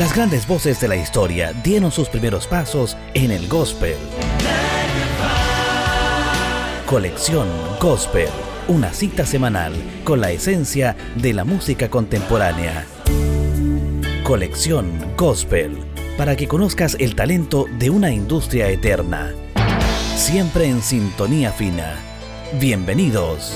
Las grandes voces de la historia dieron sus primeros pasos en el gospel. Colección Gospel, una cita semanal con la esencia de la música contemporánea. Colección Gospel, para que conozcas el talento de una industria eterna. Siempre en sintonía fina. Bienvenidos.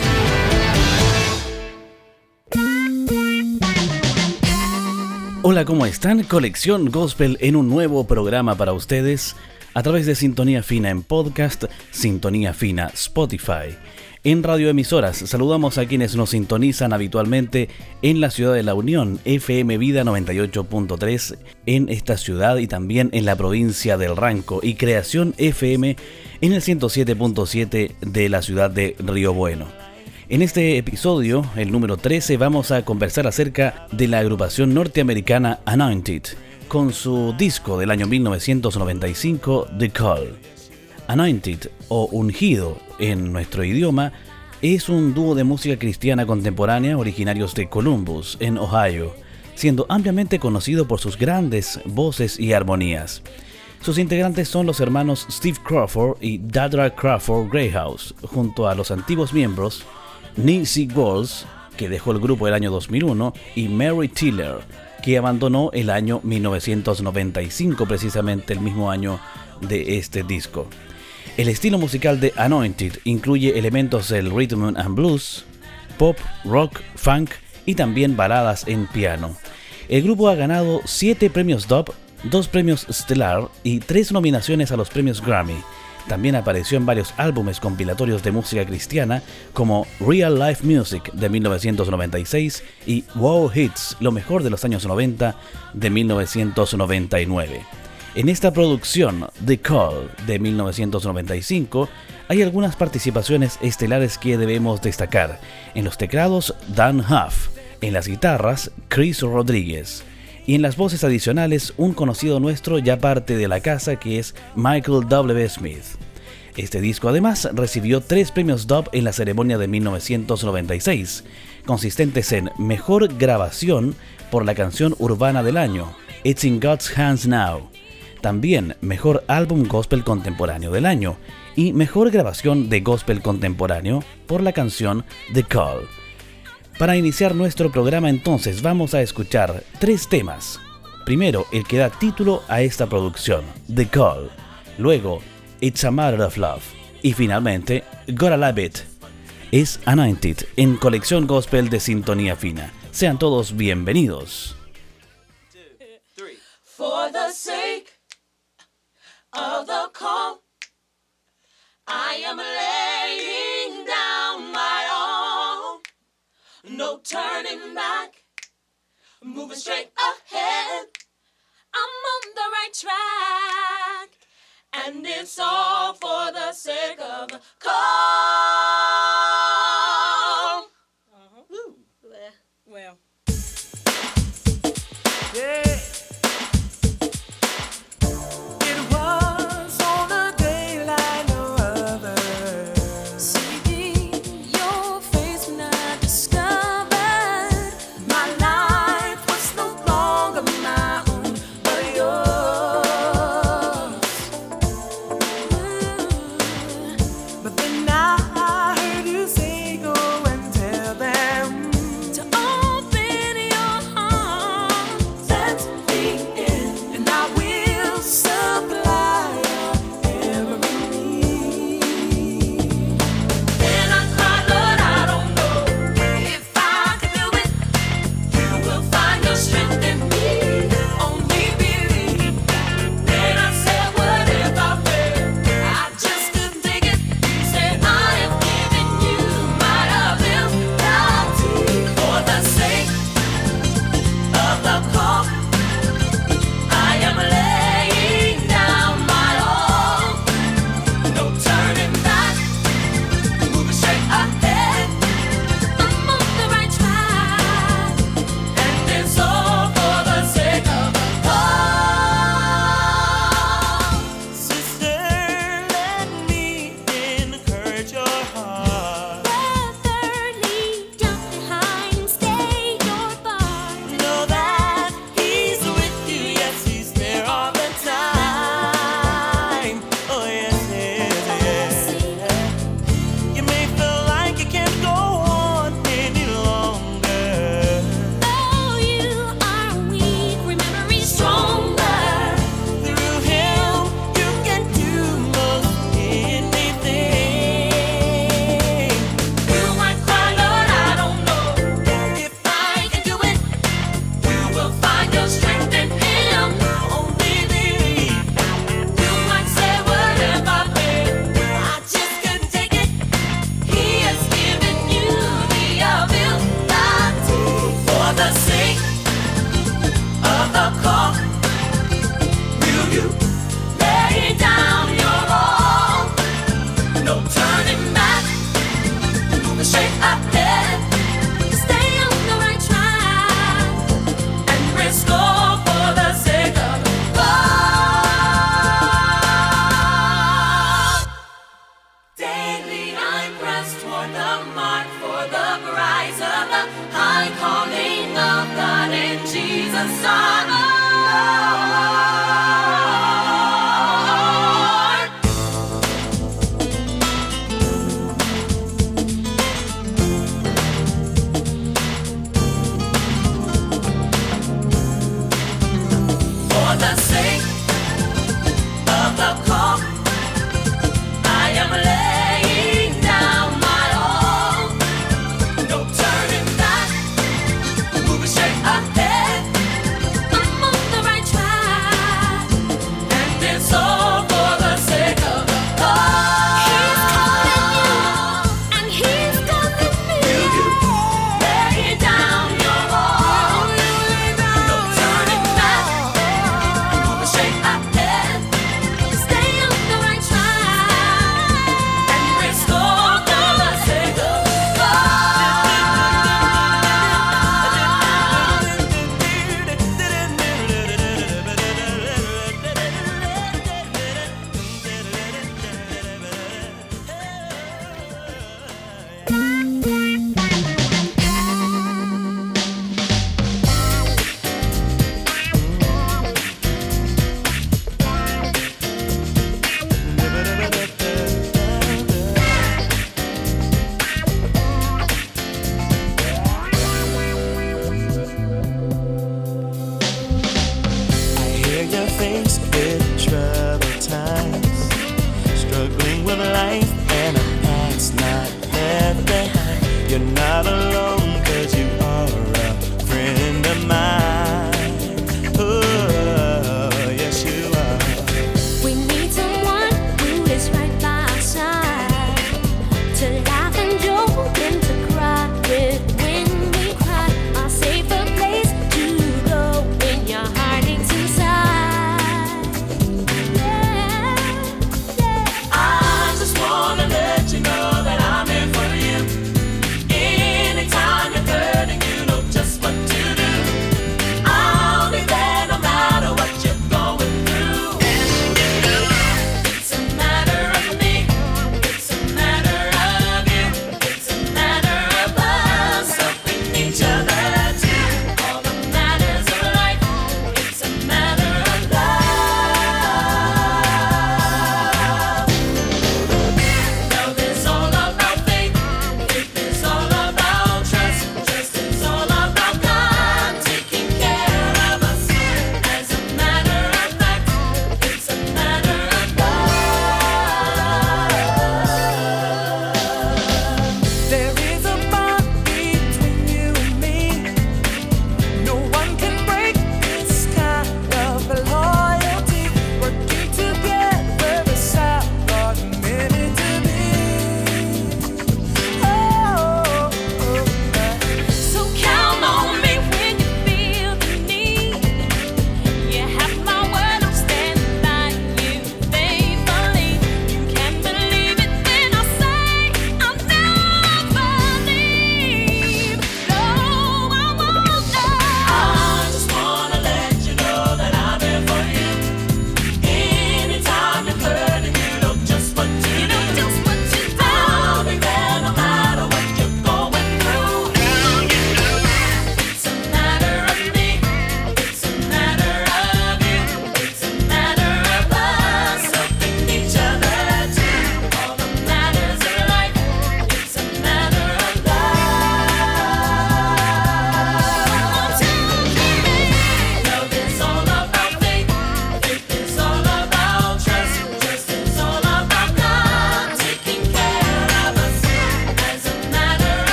Hola, ¿cómo están? Colección Gospel en un nuevo programa para ustedes a través de Sintonía Fina en podcast, Sintonía Fina Spotify. En radioemisoras saludamos a quienes nos sintonizan habitualmente en la ciudad de La Unión, FM Vida 98.3 en esta ciudad y también en la provincia del Ranco y Creación FM en el 107.7 de la ciudad de Río Bueno. En este episodio, el número 13, vamos a conversar acerca de la agrupación norteamericana Anointed, con su disco del año 1995, The Call. Anointed, o Ungido en nuestro idioma, es un dúo de música cristiana contemporánea originarios de Columbus, en Ohio, siendo ampliamente conocido por sus grandes voces y armonías. Sus integrantes son los hermanos Steve Crawford y Dadra Crawford Greyhouse, junto a los antiguos miembros Nancy Walls, que dejó el grupo el año 2001, y Mary Tiller, que abandonó el año 1995, precisamente el mismo año de este disco. El estilo musical de Anointed incluye elementos del rhythm and blues, pop, rock, funk y también baladas en piano. El grupo ha ganado 7 premios Dub, 2 premios Stellar y 3 nominaciones a los premios Grammy, también apareció en varios álbumes compilatorios de música cristiana como Real Life Music de 1996 y Wow Hits, lo mejor de los años 90 de 1999. En esta producción, The Call de 1995, hay algunas participaciones estelares que debemos destacar. En los teclados, Dan Huff. En las guitarras, Chris Rodríguez. Y en las voces adicionales, un conocido nuestro ya parte de la casa que es Michael W. Smith. Este disco además recibió tres premios Dub en la ceremonia de 1996, consistentes en Mejor Grabación por la canción urbana del año, It's in God's Hands Now, también Mejor Álbum Gospel Contemporáneo del año y Mejor Grabación de Gospel Contemporáneo por la canción The Call. Para iniciar nuestro programa entonces vamos a escuchar tres temas. Primero, el que da título a esta producción, The Call. Luego, It's a Matter of Love. Y finalmente, Gotta Love It. Es Anointed en colección gospel de Sintonía Fina. Sean todos bienvenidos. For the sake of the call, I am moving straight ahead. I'm on the right track, and it's all for the sake of the call. Uh-huh. Well. Yeah.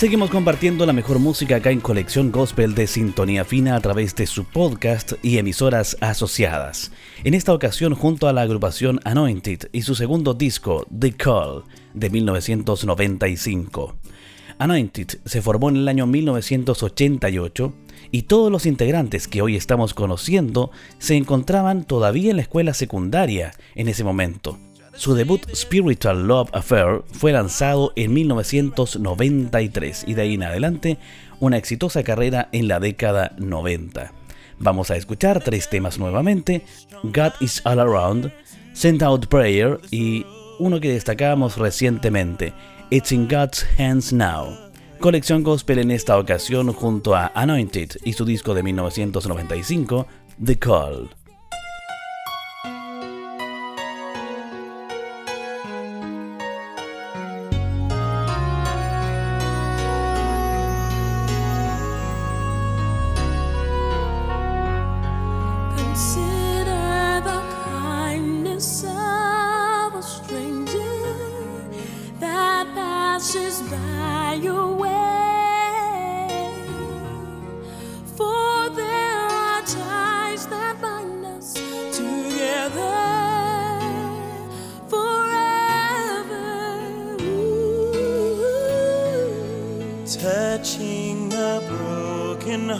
Seguimos compartiendo la mejor música acá en Colección Gospel de Sintonía Fina a través de su podcast y emisoras asociadas. En esta ocasión junto a la agrupación Anointed y su segundo disco, The Call, de 1995. Anointed se formó en el año 1988 y todos los integrantes que hoy estamos conociendo se encontraban todavía en la escuela secundaria en ese momento. Su debut Spiritual Love Affair fue lanzado en 1993 y de ahí en adelante una exitosa carrera en la década 90. Vamos a escuchar tres temas nuevamente, God is All Around, Send Out Prayer y uno que destacamos recientemente, It's in God's Hands Now. Colección Gospel en esta ocasión junto a Anointed y su disco de 1995, The Call.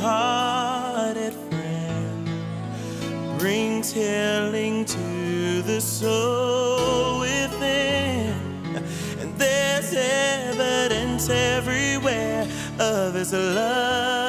Hearted friend brings healing to the soul within, and there's evidence everywhere of His love.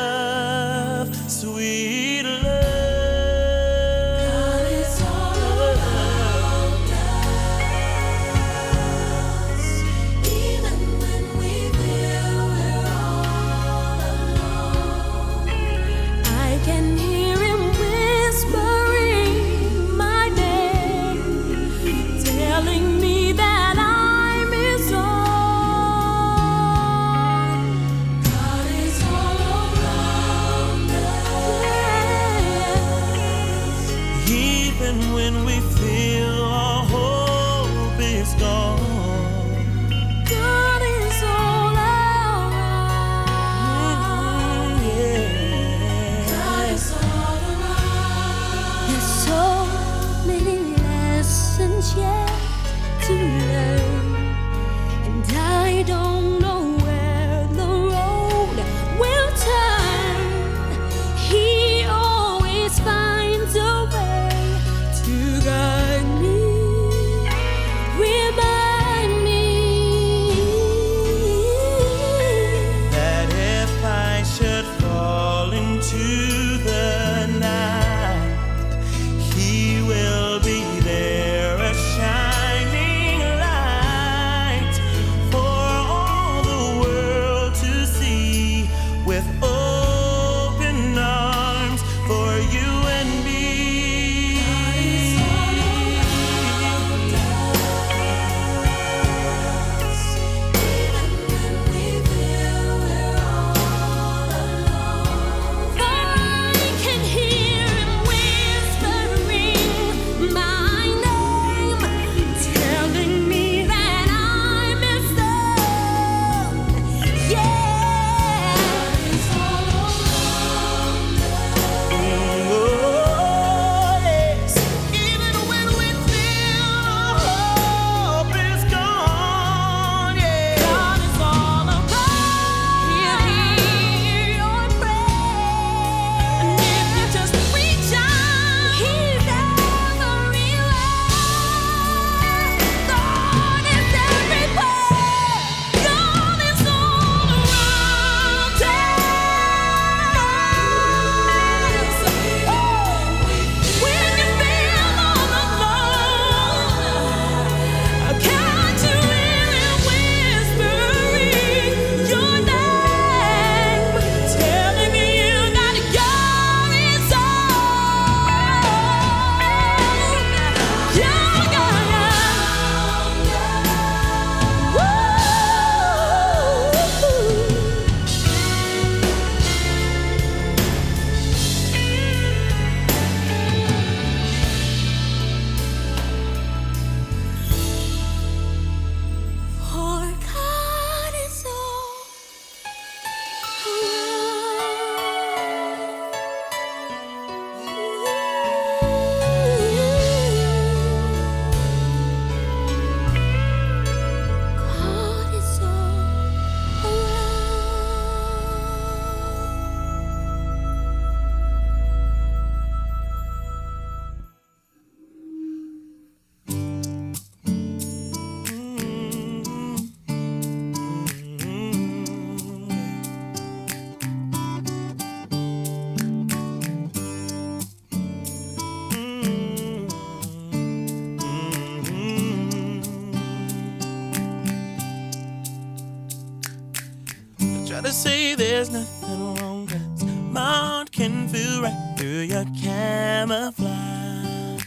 there's nothing wrong. Cause my heart can feel right through your camouflage.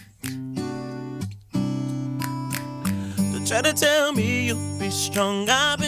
Don't try to tell me you'll be strong. I'll be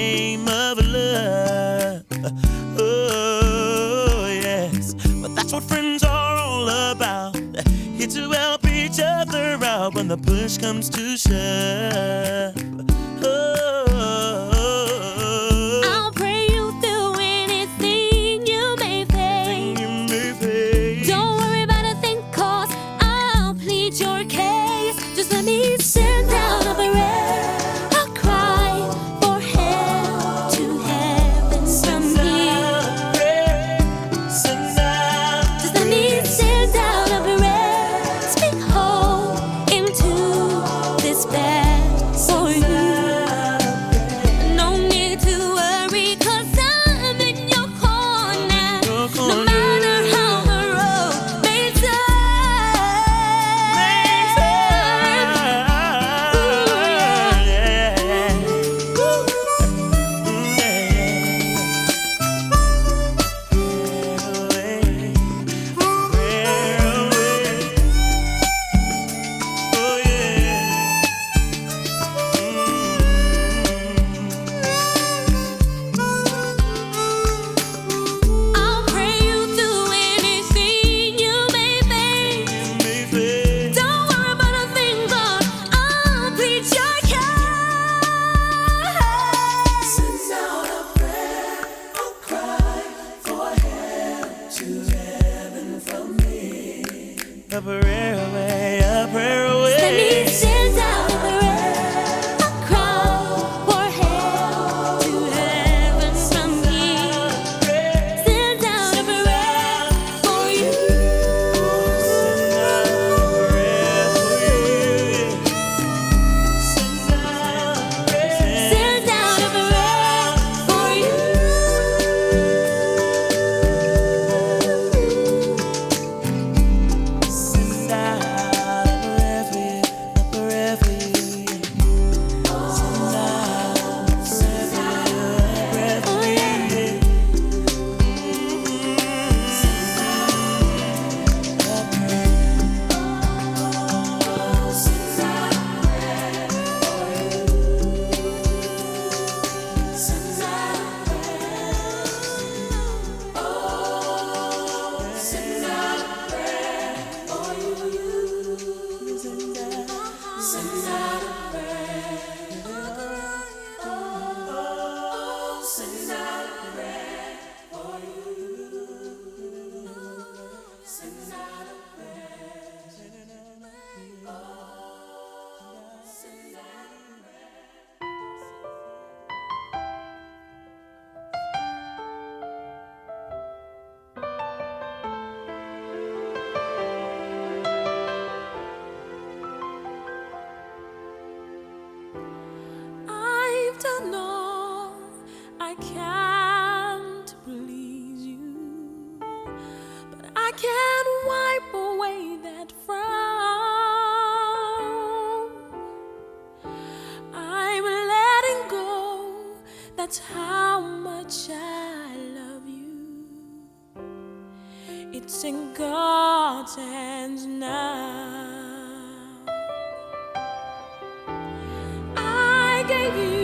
name of love. Oh, yes. But that's what friends are all about. Here to help each other out when the push comes to shove. It's in God's hands now. I gave you.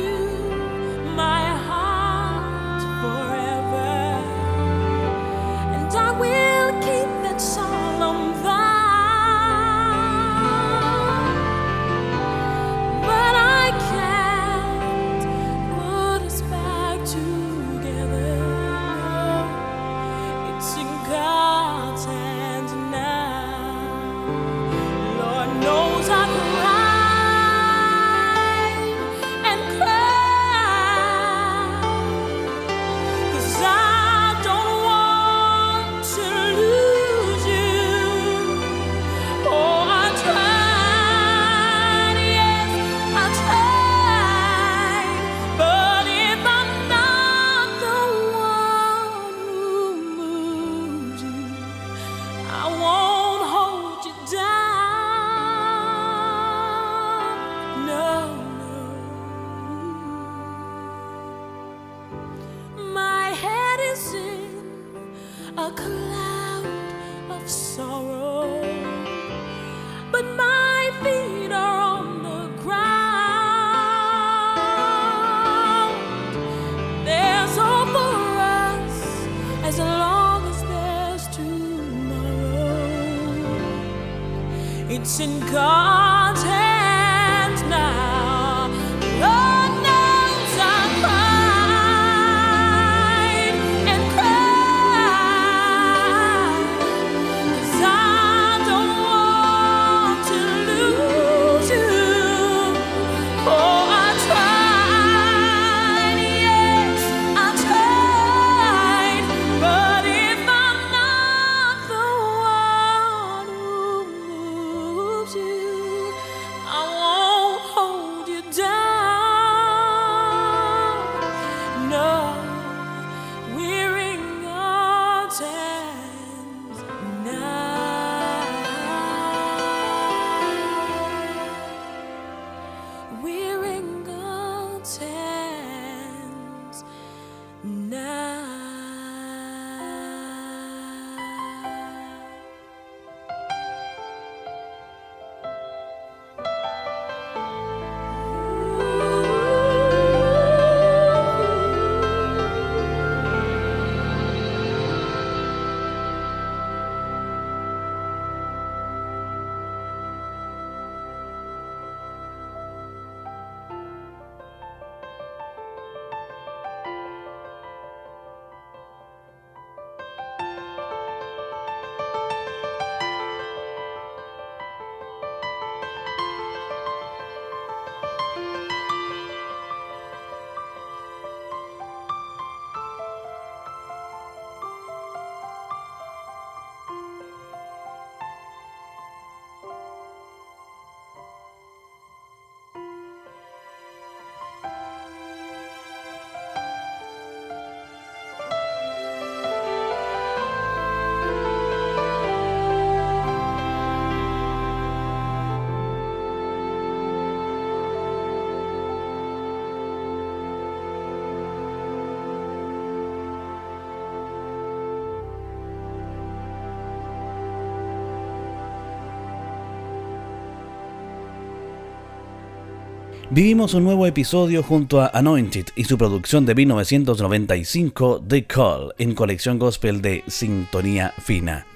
Vivimos un nuevo episodio junto a Anointed y su producción de 1995 The Call en colección gospel de Sintonía Fina.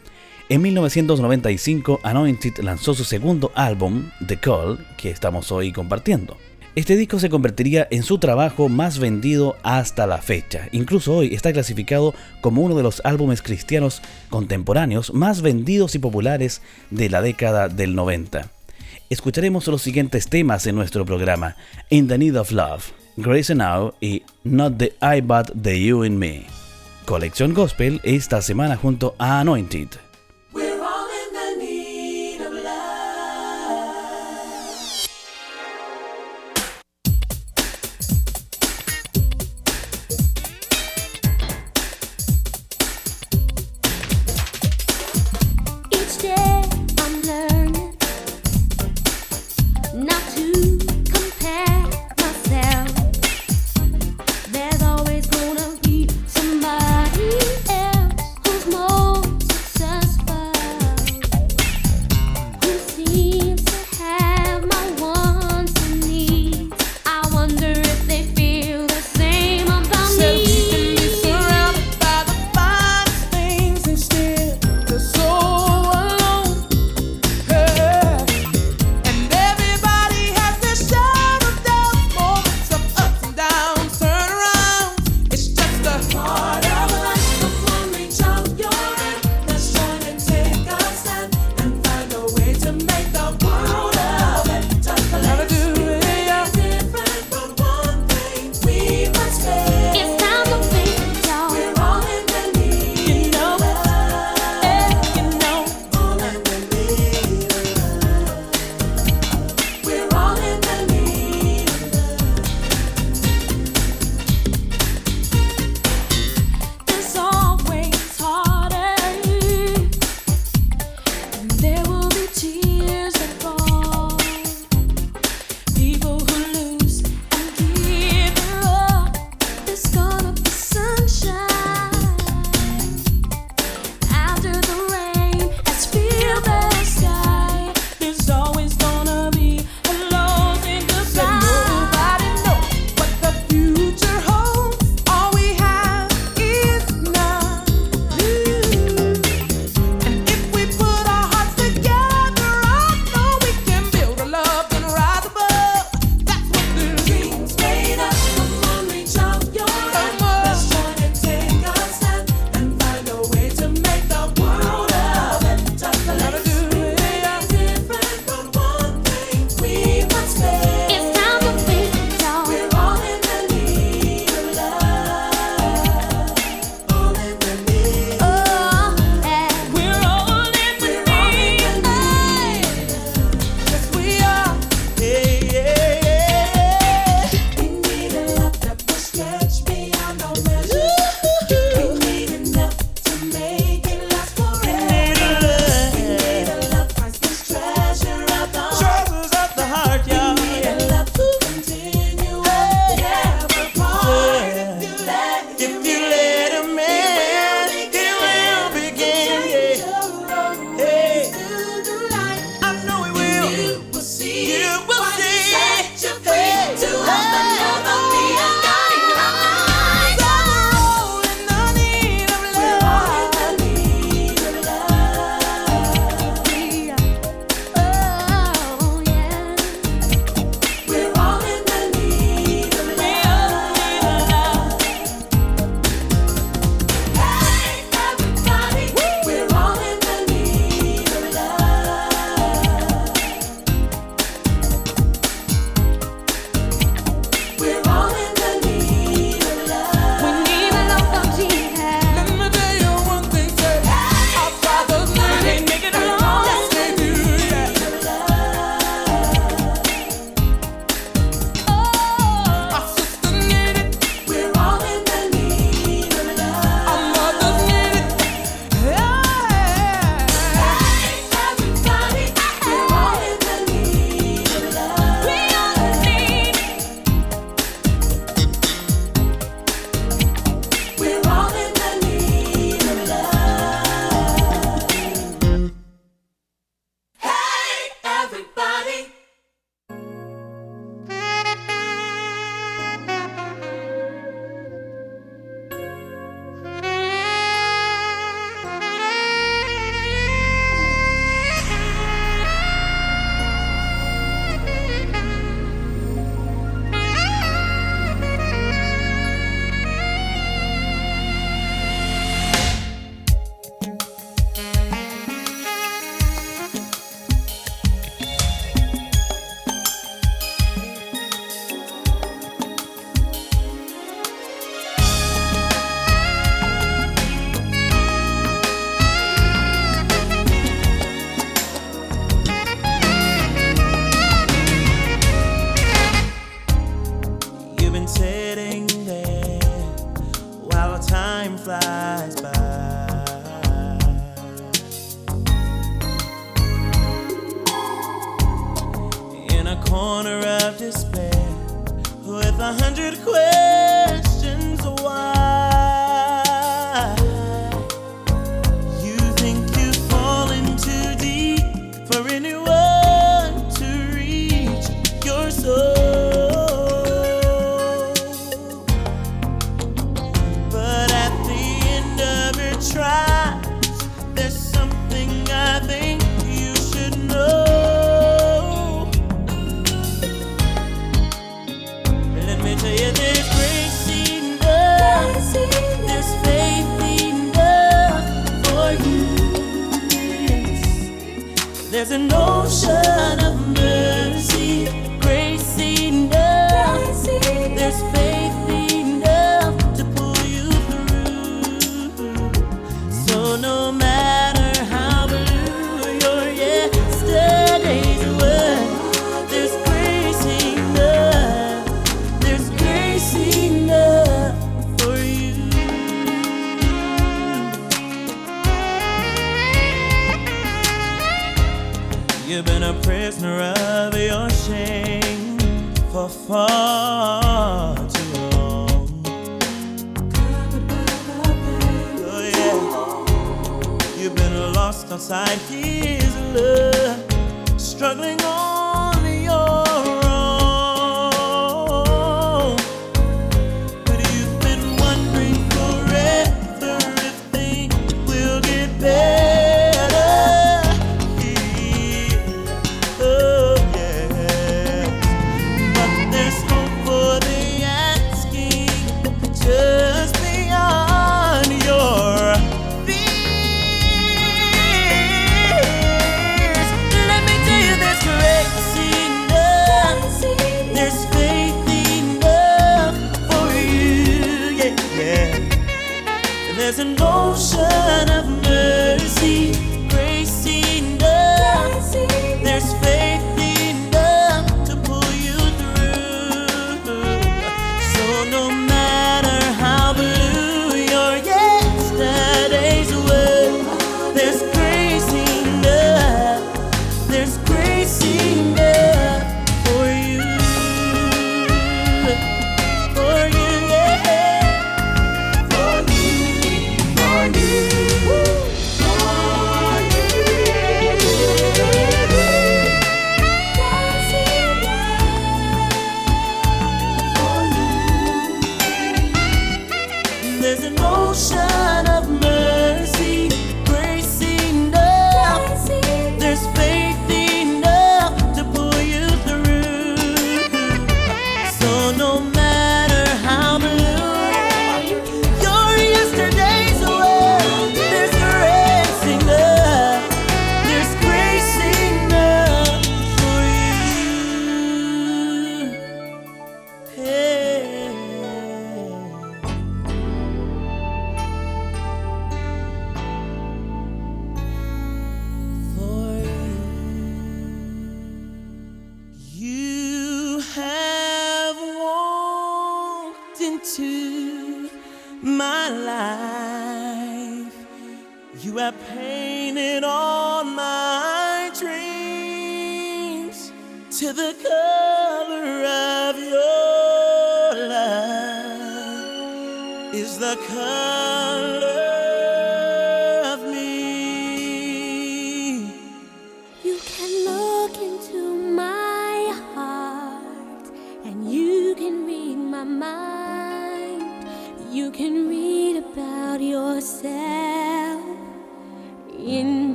En 1995 Anointed lanzó su segundo álbum The Call que estamos hoy compartiendo. Este disco se convertiría en su trabajo más vendido hasta la fecha. Incluso hoy está clasificado como uno de los álbumes cristianos contemporáneos más vendidos y populares de la década del 90 escucharemos los siguientes temas en nuestro programa: In the Need of Love, Grace Now y Not the I But the You in Me. Colección Gospel esta semana junto a Anointed.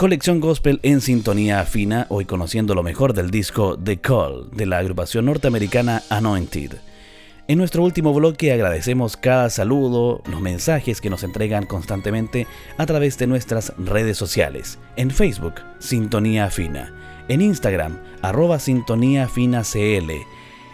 Colección Gospel en sintonía fina, hoy conociendo lo mejor del disco The Call de la agrupación norteamericana Anointed. En nuestro último bloque agradecemos cada saludo, los mensajes que nos entregan constantemente a través de nuestras redes sociales. En Facebook, Sintonía Fina. En Instagram, arroba Sintonía CL.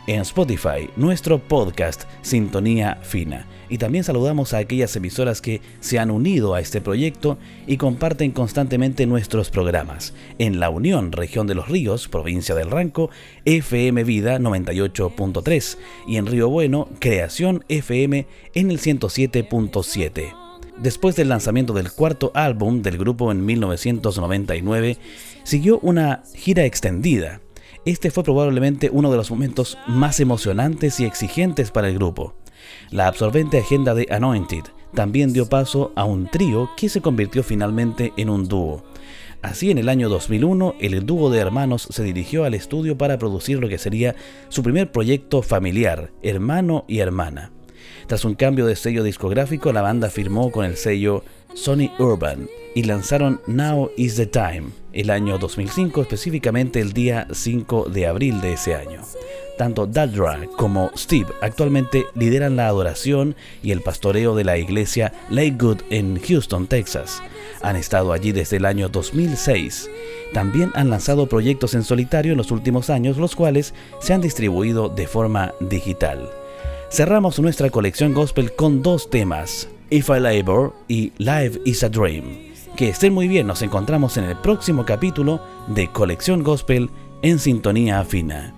En Spotify, nuestro podcast Sintonía Fina. Y también saludamos a aquellas emisoras que se han unido a este proyecto y comparten constantemente nuestros programas. En La Unión, región de los Ríos, provincia del Ranco, FM Vida 98.3 y en Río Bueno, Creación FM en el 107.7. Después del lanzamiento del cuarto álbum del grupo en 1999, siguió una gira extendida. Este fue probablemente uno de los momentos más emocionantes y exigentes para el grupo. La absorbente agenda de Anointed también dio paso a un trío que se convirtió finalmente en un dúo. Así, en el año 2001, el dúo de hermanos se dirigió al estudio para producir lo que sería su primer proyecto familiar, Hermano y Hermana. Tras un cambio de sello discográfico, la banda firmó con el sello Sony Urban y lanzaron Now is the Time el año 2005, específicamente el día 5 de abril de ese año. Tanto Dadra como Steve actualmente lideran la adoración y el pastoreo de la iglesia Lakewood en Houston, Texas. Han estado allí desde el año 2006. También han lanzado proyectos en solitario en los últimos años, los cuales se han distribuido de forma digital. Cerramos nuestra colección gospel con dos temas, If I Labor y Life is a Dream. Que estén muy bien, nos encontramos en el próximo capítulo de Colección Gospel en sintonía fina.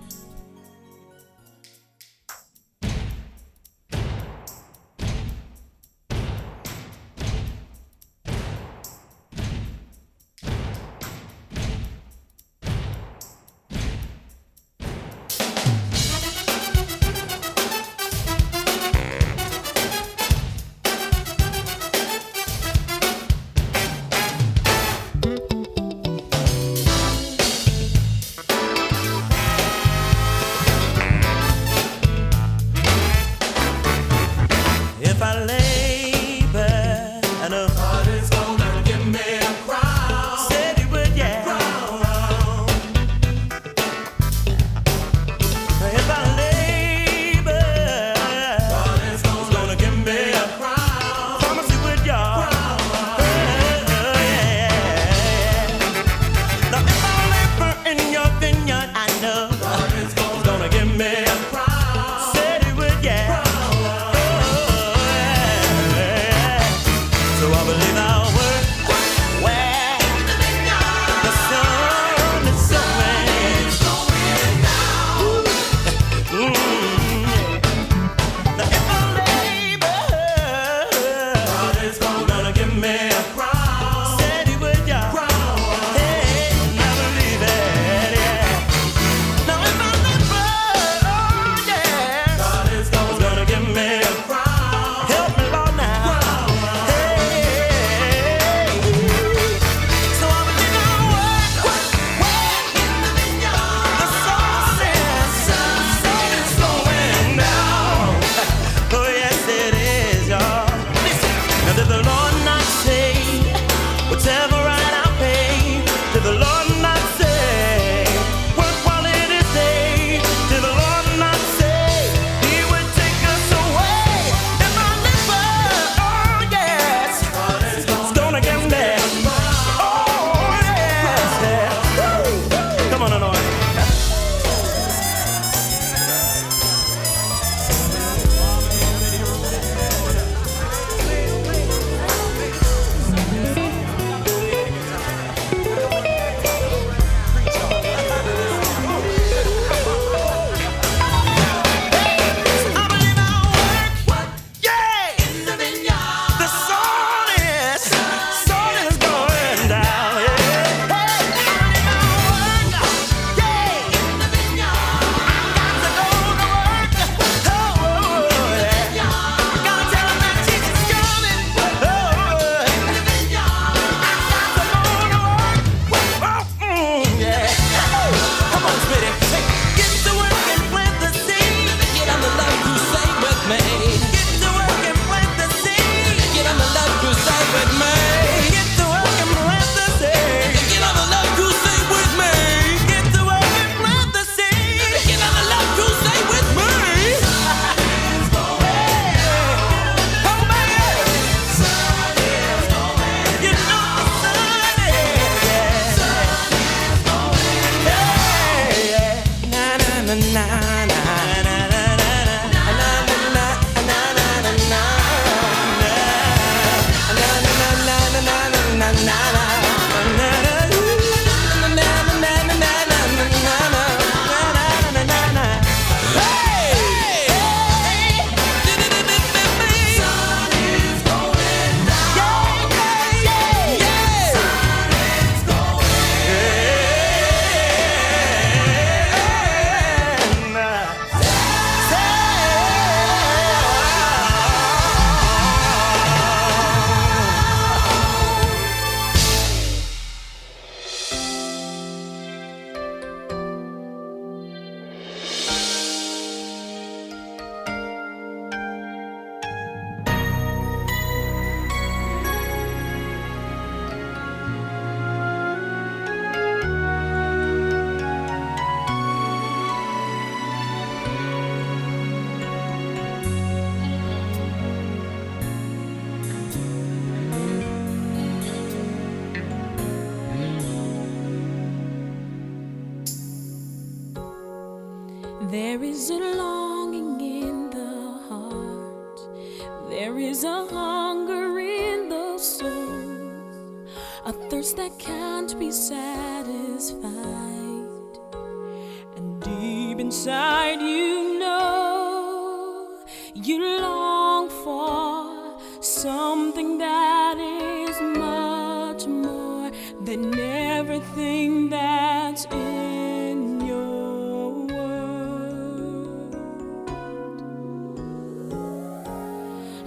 you long for something that is much more than everything that's in your world.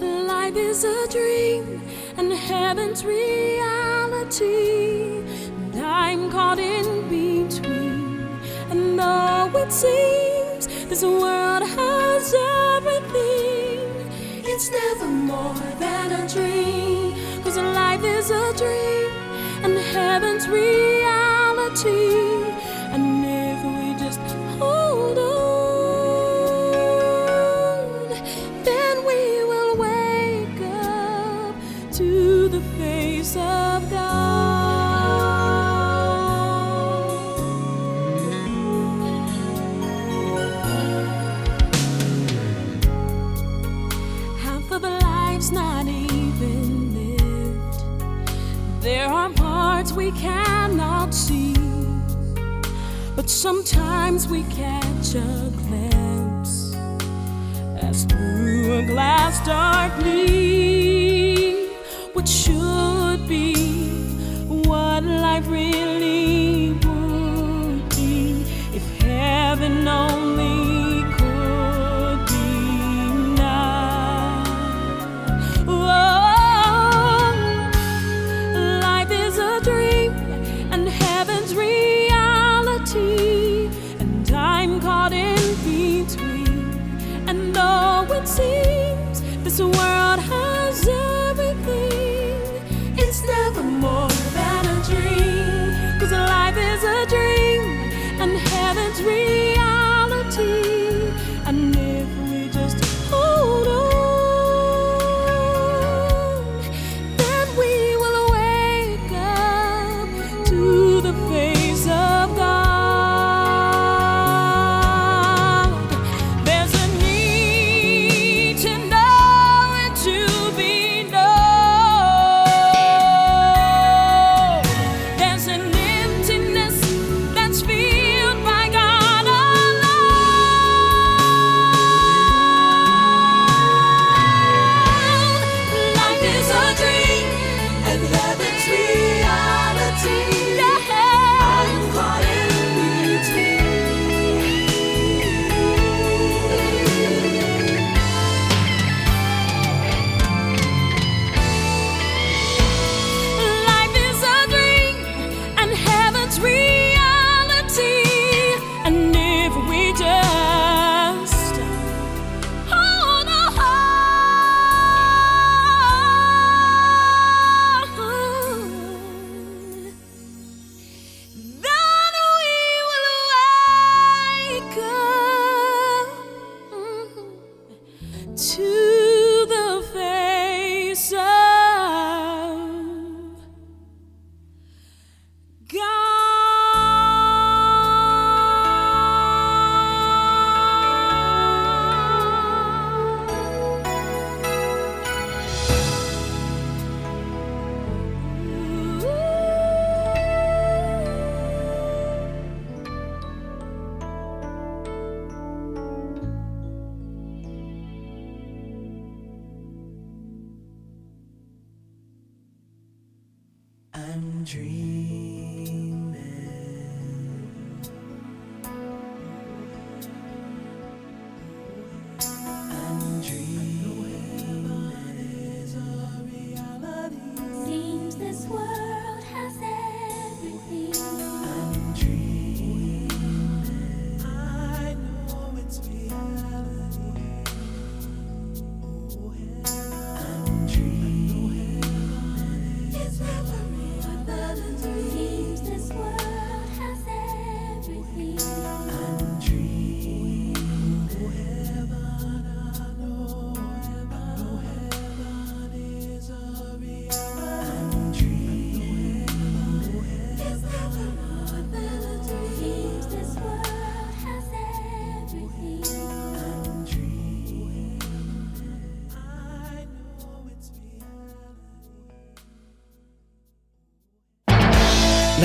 Life is a dream, and heaven's reality. And I'm caught in between, and though it seems this world reality. catch a glimpse as through a glass darkly. dream.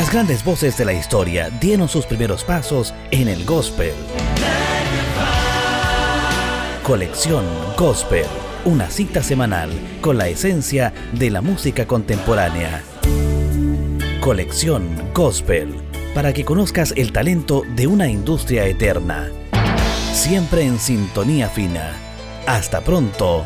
Las grandes voces de la historia dieron sus primeros pasos en el gospel. Colección Gospel, una cita semanal con la esencia de la música contemporánea. Colección Gospel, para que conozcas el talento de una industria eterna. Siempre en sintonía fina. Hasta pronto.